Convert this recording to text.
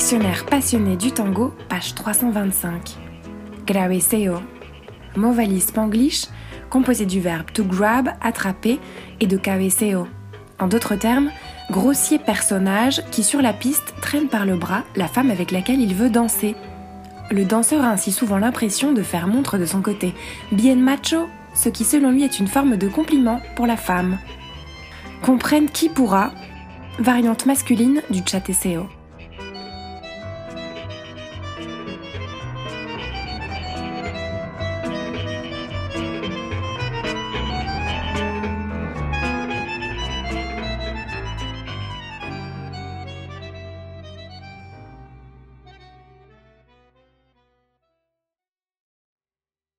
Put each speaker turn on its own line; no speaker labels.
Dictionnaire passionné du tango, page 325. Graveseo. Mot valise spanglish, composé du verbe to grab, attraper, et de cabeceo. En d'autres termes, grossier personnage qui sur la piste traîne par le bras la femme avec laquelle il veut danser. Le danseur a ainsi souvent l'impression de faire montre de son côté bien macho, ce qui selon lui est une forme de compliment pour la femme. Comprenne qui pourra, variante masculine du chateseo.